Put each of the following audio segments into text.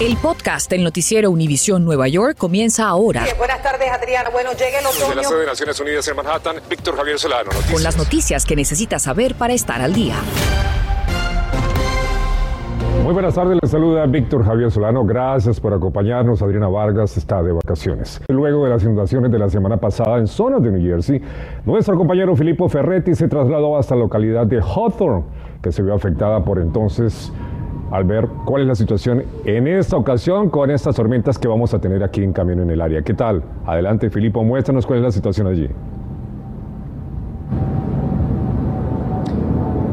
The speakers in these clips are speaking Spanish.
El podcast del noticiero Univisión Nueva York comienza ahora. buenas tardes, Adriana. Bueno, llega el otoño. De la sede de Naciones Unidas en Manhattan, Víctor Javier Solano. Noticias. Con las noticias que necesitas saber para estar al día. Muy buenas tardes, les saluda Víctor Javier Solano. Gracias por acompañarnos. Adriana Vargas está de vacaciones. Luego de las inundaciones de la semana pasada en zonas de New Jersey, nuestro compañero Filippo Ferretti se trasladó hasta la localidad de Hawthorne, que se vio afectada por entonces al ver cuál es la situación en esta ocasión con estas tormentas que vamos a tener aquí en Camino en el área. ¿Qué tal? Adelante, Filippo, muéstranos cuál es la situación allí.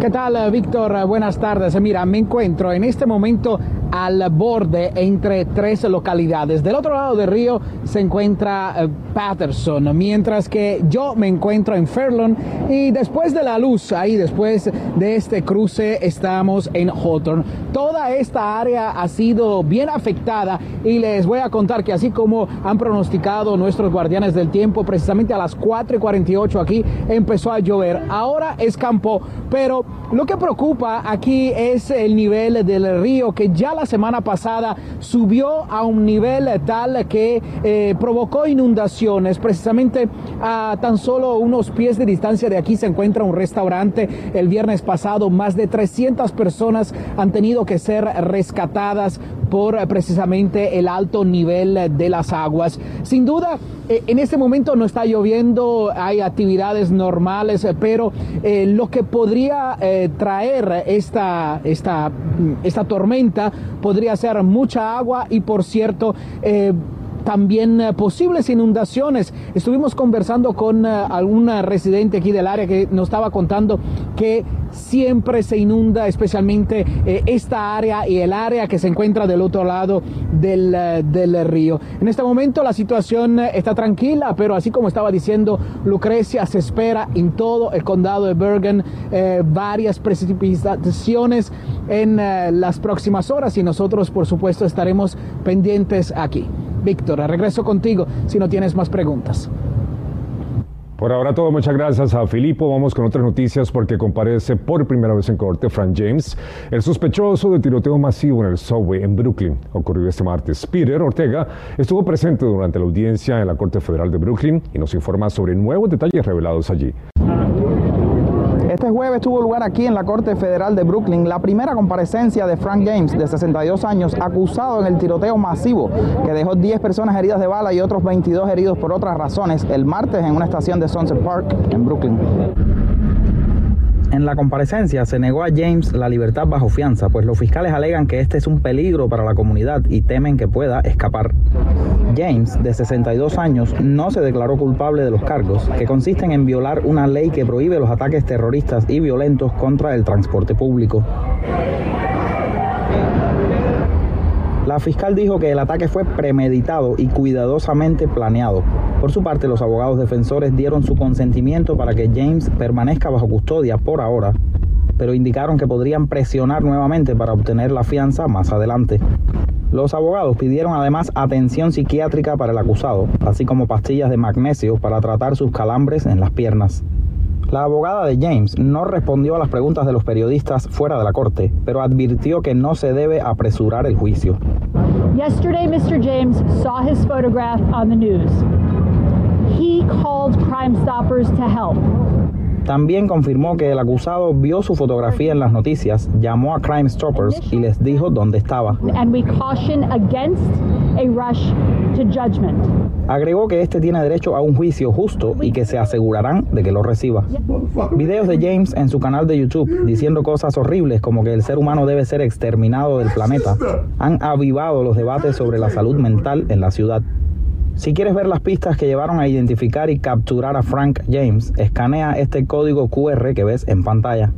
¿Qué tal, Víctor? Buenas tardes. Mira, me encuentro en este momento al borde entre tres localidades. Del otro lado del río se encuentra eh, Patterson, mientras que yo me encuentro en Fairlawn y después de la luz, ahí después de este cruce, estamos en Hawthorne. Toda esta área ha sido bien afectada y les voy a contar que así como han pronosticado nuestros guardianes del tiempo, precisamente a las 4 y 48 aquí empezó a llover. Ahora escampó, pero lo que preocupa aquí es el nivel del río que ya la semana pasada subió a un nivel tal que eh, provocó inundaciones. Precisamente a tan solo unos pies de distancia de aquí se encuentra un restaurante. El viernes pasado más de 300 personas han tenido que ser rescatadas por precisamente el alto nivel de las aguas. Sin duda, eh, en este momento no está lloviendo, hay actividades normales, pero eh, lo que podría traer esta, esta, esta tormenta podría ser mucha agua y por cierto, eh, también eh, posibles inundaciones. Estuvimos conversando con uh, alguna residente aquí del área que nos estaba contando que siempre se inunda, especialmente eh, esta área y el área que se encuentra del otro lado del, del, río. En este momento la situación está tranquila, pero así como estaba diciendo Lucrecia, se espera en todo el condado de Bergen eh, varias precipitaciones en las próximas horas y nosotros por supuesto estaremos pendientes aquí. Víctor, regreso contigo si no tienes más preguntas. Por ahora todo, muchas gracias a Filipo. Vamos con otras noticias porque comparece por primera vez en corte Frank James, el sospechoso de tiroteo masivo en el subway en Brooklyn. Ocurrió este martes. Peter Ortega estuvo presente durante la audiencia en la Corte Federal de Brooklyn y nos informa sobre nuevos detalles revelados allí. Este jueves tuvo lugar aquí en la Corte Federal de Brooklyn la primera comparecencia de Frank James, de 62 años, acusado en el tiroteo masivo que dejó 10 personas heridas de bala y otros 22 heridos por otras razones el martes en una estación de Sunset Park en Brooklyn. En la comparecencia se negó a James la libertad bajo fianza, pues los fiscales alegan que este es un peligro para la comunidad y temen que pueda escapar. James, de 62 años, no se declaró culpable de los cargos, que consisten en violar una ley que prohíbe los ataques terroristas y violentos contra el transporte público. La fiscal dijo que el ataque fue premeditado y cuidadosamente planeado. Por su parte, los abogados defensores dieron su consentimiento para que James permanezca bajo custodia por ahora, pero indicaron que podrían presionar nuevamente para obtener la fianza más adelante. Los abogados pidieron además atención psiquiátrica para el acusado, así como pastillas de magnesio para tratar sus calambres en las piernas. La abogada de James no respondió a las preguntas de los periodistas fuera de la corte, pero advirtió que no se debe apresurar el juicio. Yesterday, Mr. James saw his photograph on the news. También confirmó que el acusado vio su fotografía en las noticias, llamó a Crime Stoppers y les dijo dónde estaba. And we caution against a rush to judgment. Agregó que este tiene derecho a un juicio justo y que se asegurarán de que lo reciba. Videos de James en su canal de YouTube diciendo cosas horribles como que el ser humano debe ser exterminado del planeta han avivado los debates sobre la salud mental en la ciudad. Si quieres ver las pistas que llevaron a identificar y capturar a Frank James, escanea este código QR que ves en pantalla.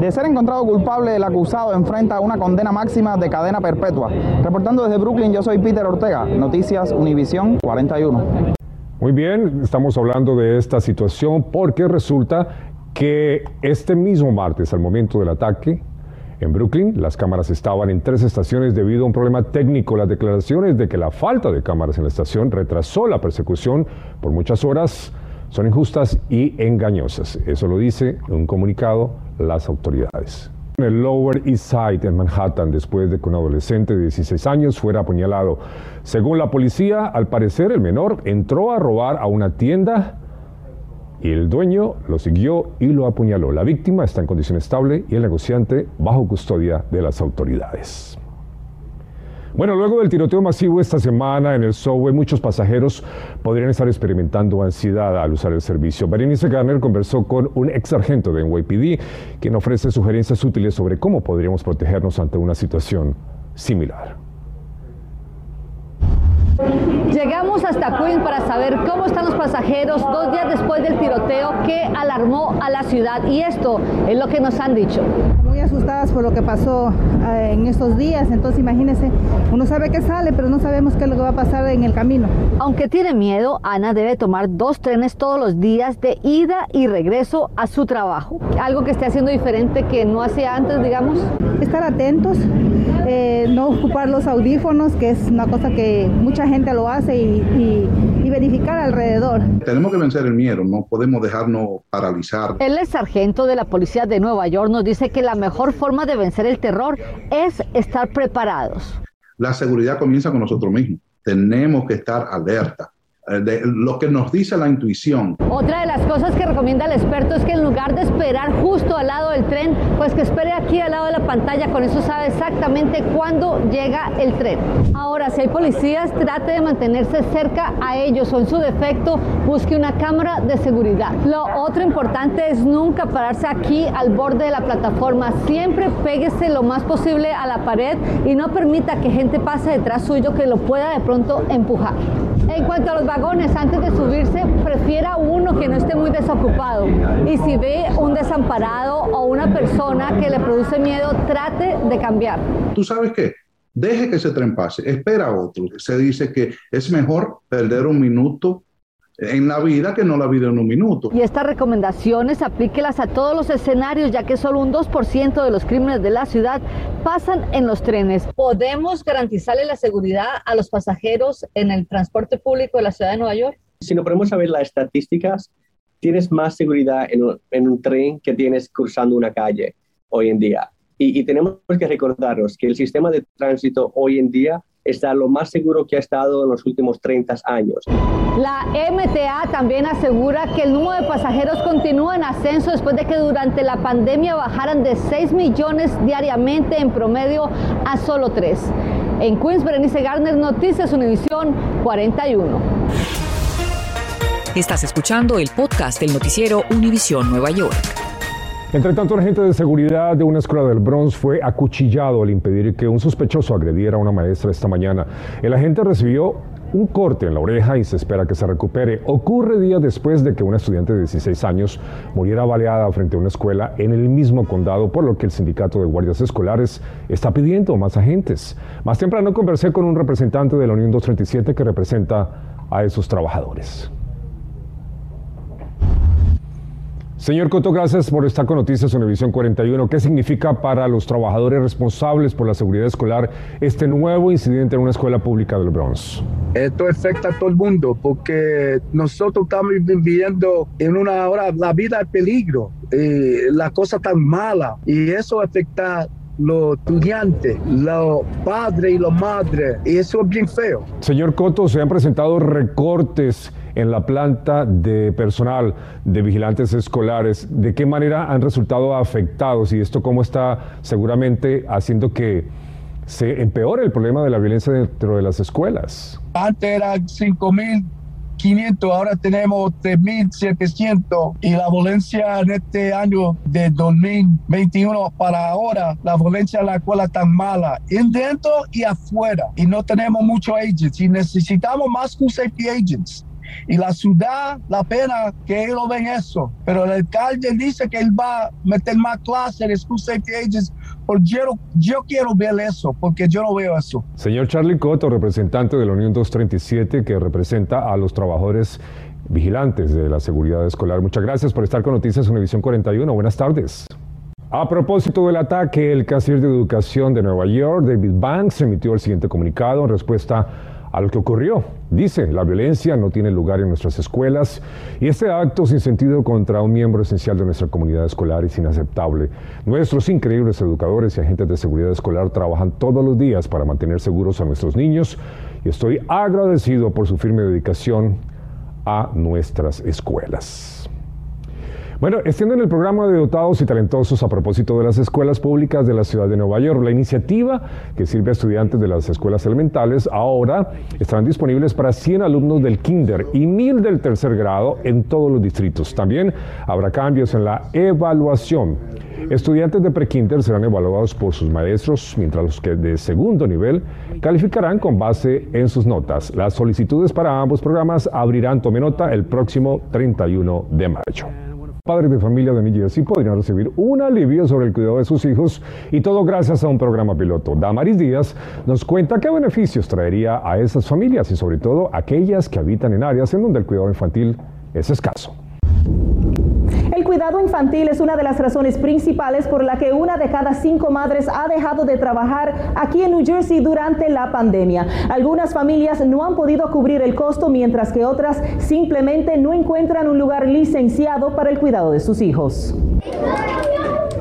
De ser encontrado culpable, el acusado enfrenta una condena máxima de cadena perpetua. Reportando desde Brooklyn, yo soy Peter Ortega, Noticias Univisión 41. Muy bien, estamos hablando de esta situación porque resulta que este mismo martes, al momento del ataque, en Brooklyn, las cámaras estaban en tres estaciones debido a un problema técnico. Las declaraciones de que la falta de cámaras en la estación retrasó la persecución por muchas horas son injustas y engañosas. Eso lo dice en un comunicado las autoridades. En el Lower East Side en Manhattan, después de que un adolescente de 16 años fuera apuñalado. Según la policía, al parecer el menor entró a robar a una tienda y el dueño lo siguió y lo apuñaló. La víctima está en condición estable y el negociante bajo custodia de las autoridades. Bueno, luego del tiroteo masivo esta semana en el subway, muchos pasajeros podrían estar experimentando ansiedad al usar el servicio. Berenice Garner conversó con un ex sargento de NYPD, quien ofrece sugerencias útiles sobre cómo podríamos protegernos ante una situación similar. Llegamos hasta Queens para saber cómo están los pasajeros dos días después del tiroteo que alarmó a la ciudad y esto es lo que nos han dicho. Muy asustadas por lo que pasó eh, en estos días, entonces imagínense, uno sabe que sale, pero no sabemos qué es lo que va a pasar en el camino. Aunque tiene miedo, Ana debe tomar dos trenes todos los días de ida y regreso a su trabajo. Algo que esté haciendo diferente que no hacía antes, digamos. Estar atentos, eh, no ocupar los audífonos, que es una cosa que mucha gente lo hace y, y, verificar alrededor. Tenemos que vencer el miedo, no podemos dejarnos paralizar. El sargento de la policía de Nueva York nos dice que la mejor forma de vencer el terror es estar preparados. La seguridad comienza con nosotros mismos. Tenemos que estar alerta. Eh, de lo que nos dice la intuición. Otra de las cosas que recomienda el experto es que en lugar de esperar justo al lado del tren, pues que espere aquí al lado de la pantalla, con eso sabe exactamente cuándo llega el tren. Ahora, si hay policías, trate de mantenerse cerca a ellos o en su defecto, busque una cámara de seguridad. Lo otro importante es nunca pararse aquí al borde de la plataforma, siempre péguese lo más posible a la pared y no permita que gente pase detrás suyo que lo pueda de pronto empujar. En cuanto a los vagones, antes de subirse, prefiera uno que no esté muy desocupado. Y si ve un desamparado o una persona que le produce miedo, trate de cambiar. ¿Tú sabes qué? Deje que ese tren pase, espera otro. Se dice que es mejor perder un minuto en la vida que no la vida en un minuto. Y estas recomendaciones aplíquelas a todos los escenarios, ya que solo un 2% de los crímenes de la ciudad pasan en los trenes. ¿Podemos garantizarle la seguridad a los pasajeros en el transporte público de la ciudad de Nueva York? Si nos ponemos a ver las estadísticas, tienes más seguridad en un, en un tren que tienes cruzando una calle hoy en día. Y, y tenemos que recordarnos que el sistema de tránsito hoy en día está lo más seguro que ha estado en los últimos 30 años. La MTA también asegura que el número de pasajeros continúa en ascenso después de que durante la pandemia bajaran de 6 millones diariamente en promedio a solo 3. En Queens, Berenice Garner, Noticias Univisión 41. Estás escuchando el podcast del noticiero Univisión Nueva York. Entre tanto, el agente de seguridad de una escuela del Bronx fue acuchillado al impedir que un sospechoso agrediera a una maestra esta mañana. El agente recibió un corte en la oreja y se espera que se recupere. Ocurre días después de que una estudiante de 16 años muriera baleada frente a una escuela en el mismo condado, por lo que el sindicato de guardias escolares está pidiendo más agentes. Más temprano conversé con un representante de la Unión 237 que representa a esos trabajadores. Señor Coto, gracias por estar con Noticias Univisión 41. ¿Qué significa para los trabajadores responsables por la seguridad escolar este nuevo incidente en una escuela pública del Bronx? Esto afecta a todo el mundo porque nosotros estamos viviendo en una hora la vida de peligro, eh, la cosa tan mala y eso afecta los estudiantes, los padres y las madres y eso es bien feo. Señor Coto, se han presentado recortes en la planta de personal de vigilantes escolares. ¿De qué manera han resultado afectados y esto cómo está seguramente haciendo que se empeore el problema de la violencia dentro de las escuelas? Antes eran 5.500, ahora tenemos 3.700 y la violencia en este año de 2021 para ahora, la violencia en la escuela tan mala, en dentro y afuera. Y no tenemos muchos agents y necesitamos más safety agents y la ciudad, la pena que ellos ven eso. Pero el alcalde dice que él va a meter más clases en School Safety. Porque yo, yo quiero ver eso, porque yo no veo eso. Señor Charlie Cotto, representante de la Unión 237, que representa a los trabajadores vigilantes de la seguridad escolar. Muchas gracias por estar con Noticias Univisión 41. Buenas tardes. A propósito del ataque, el canciller de Educación de Nueva York, David Banks, emitió el siguiente comunicado en respuesta a lo que ocurrió. Dice, la violencia no tiene lugar en nuestras escuelas y este acto sin sentido contra un miembro esencial de nuestra comunidad escolar es inaceptable. Nuestros increíbles educadores y agentes de seguridad escolar trabajan todos los días para mantener seguros a nuestros niños y estoy agradecido por su firme dedicación a nuestras escuelas. Bueno, extienden el programa de dotados y talentosos a propósito de las escuelas públicas de la ciudad de Nueva York. La iniciativa que sirve a estudiantes de las escuelas elementales ahora estarán disponibles para 100 alumnos del kinder y 1000 del tercer grado en todos los distritos. También habrá cambios en la evaluación. Estudiantes de prekinder serán evaluados por sus maestros, mientras los que de segundo nivel calificarán con base en sus notas. Las solicitudes para ambos programas abrirán tome nota el próximo 31 de mayo. Padres de familia de New Jersey podrían recibir un alivio sobre el cuidado de sus hijos y todo gracias a un programa piloto. Damaris Díaz nos cuenta qué beneficios traería a esas familias y sobre todo aquellas que habitan en áreas en donde el cuidado infantil es escaso. El cuidado infantil es una de las razones principales por la que una de cada cinco madres ha dejado de trabajar aquí en New Jersey durante la pandemia. Algunas familias no han podido cubrir el costo mientras que otras simplemente no encuentran un lugar licenciado para el cuidado de sus hijos.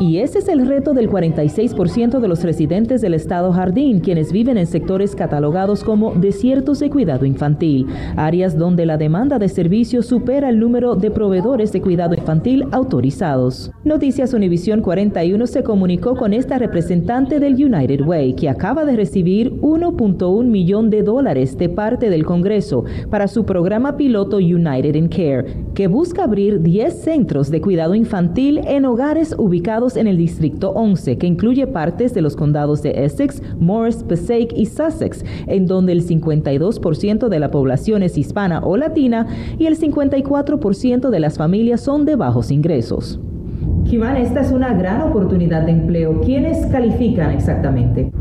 Y ese es el reto del 46% de los residentes del estado Jardín, quienes viven en sectores catalogados como desiertos de cuidado infantil, áreas donde la demanda de servicios supera el número de proveedores de cuidado infantil autorizados. Noticias Univisión 41 se comunicó con esta representante del United Way, que acaba de recibir 1.1 millón de dólares de parte del Congreso para su programa piloto United in Care, que busca abrir 10 centros de cuidado infantil en hogares ubicados en el Distrito 11, que incluye partes de los condados de Essex, Morris, Passaic y Sussex, en donde el 52% de la población es hispana o latina y el 54% de las familias son de bajos ingresos. Kivan, esta es una gran oportunidad de empleo. ¿Quiénes califican exactamente?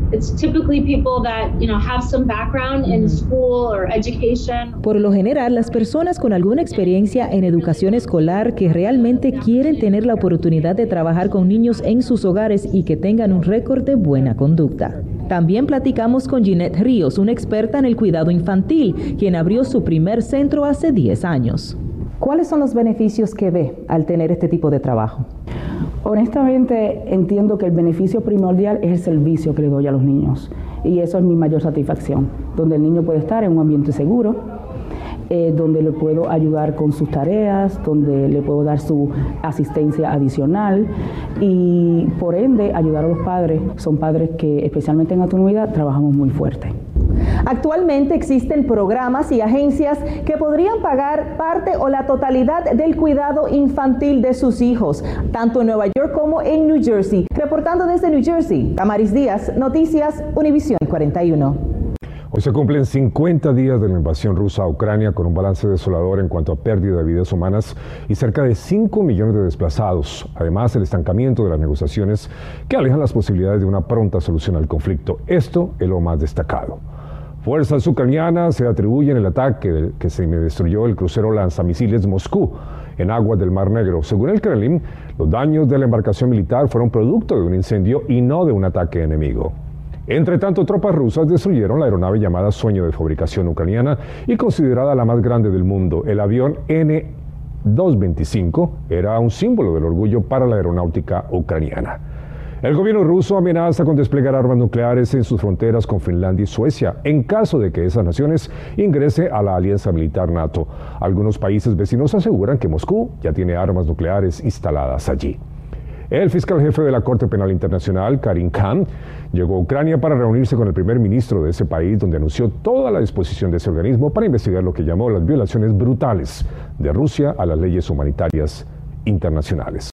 Por lo general, las personas con alguna experiencia en educación escolar que realmente quieren tener la oportunidad de trabajar con niños en sus hogares y que tengan un récord de buena conducta. También platicamos con Ginette Ríos, una experta en el cuidado infantil, quien abrió su primer centro hace 10 años. ¿Cuáles son los beneficios que ve al tener este tipo de trabajo? Honestamente, entiendo que el beneficio primordial es el servicio que le doy a los niños y eso es mi mayor satisfacción, donde el niño puede estar en un ambiente seguro, eh, donde le puedo ayudar con sus tareas, donde le puedo dar su asistencia adicional y por ende ayudar a los padres. Son padres que especialmente en autonomía trabajamos muy fuerte. Actualmente existen programas y agencias que podrían pagar parte o la totalidad del cuidado infantil de sus hijos, tanto en Nueva York como en New Jersey. Reportando desde New Jersey, Tamaris Díaz, Noticias Univisión 41. Hoy se cumplen 50 días de la invasión rusa a Ucrania con un balance desolador en cuanto a pérdida de vidas humanas y cerca de 5 millones de desplazados. Además, el estancamiento de las negociaciones que alejan las posibilidades de una pronta solución al conflicto. Esto es lo más destacado. Fuerzas ucranianas se atribuyen el ataque que se destruyó el crucero lanzamisiles Moscú en aguas del Mar Negro. Según el Kremlin, los daños de la embarcación militar fueron producto de un incendio y no de un ataque enemigo. Entre tanto, tropas rusas destruyeron la aeronave llamada Sueño de fabricación ucraniana y considerada la más grande del mundo. El avión N-225 era un símbolo del orgullo para la aeronáutica ucraniana. El gobierno ruso amenaza con desplegar armas nucleares en sus fronteras con Finlandia y Suecia en caso de que esas naciones ingrese a la alianza militar NATO. Algunos países vecinos aseguran que Moscú ya tiene armas nucleares instaladas allí. El fiscal jefe de la Corte Penal Internacional, Karim Khan, llegó a Ucrania para reunirse con el primer ministro de ese país, donde anunció toda la disposición de ese organismo para investigar lo que llamó las violaciones brutales de Rusia a las leyes humanitarias internacionales.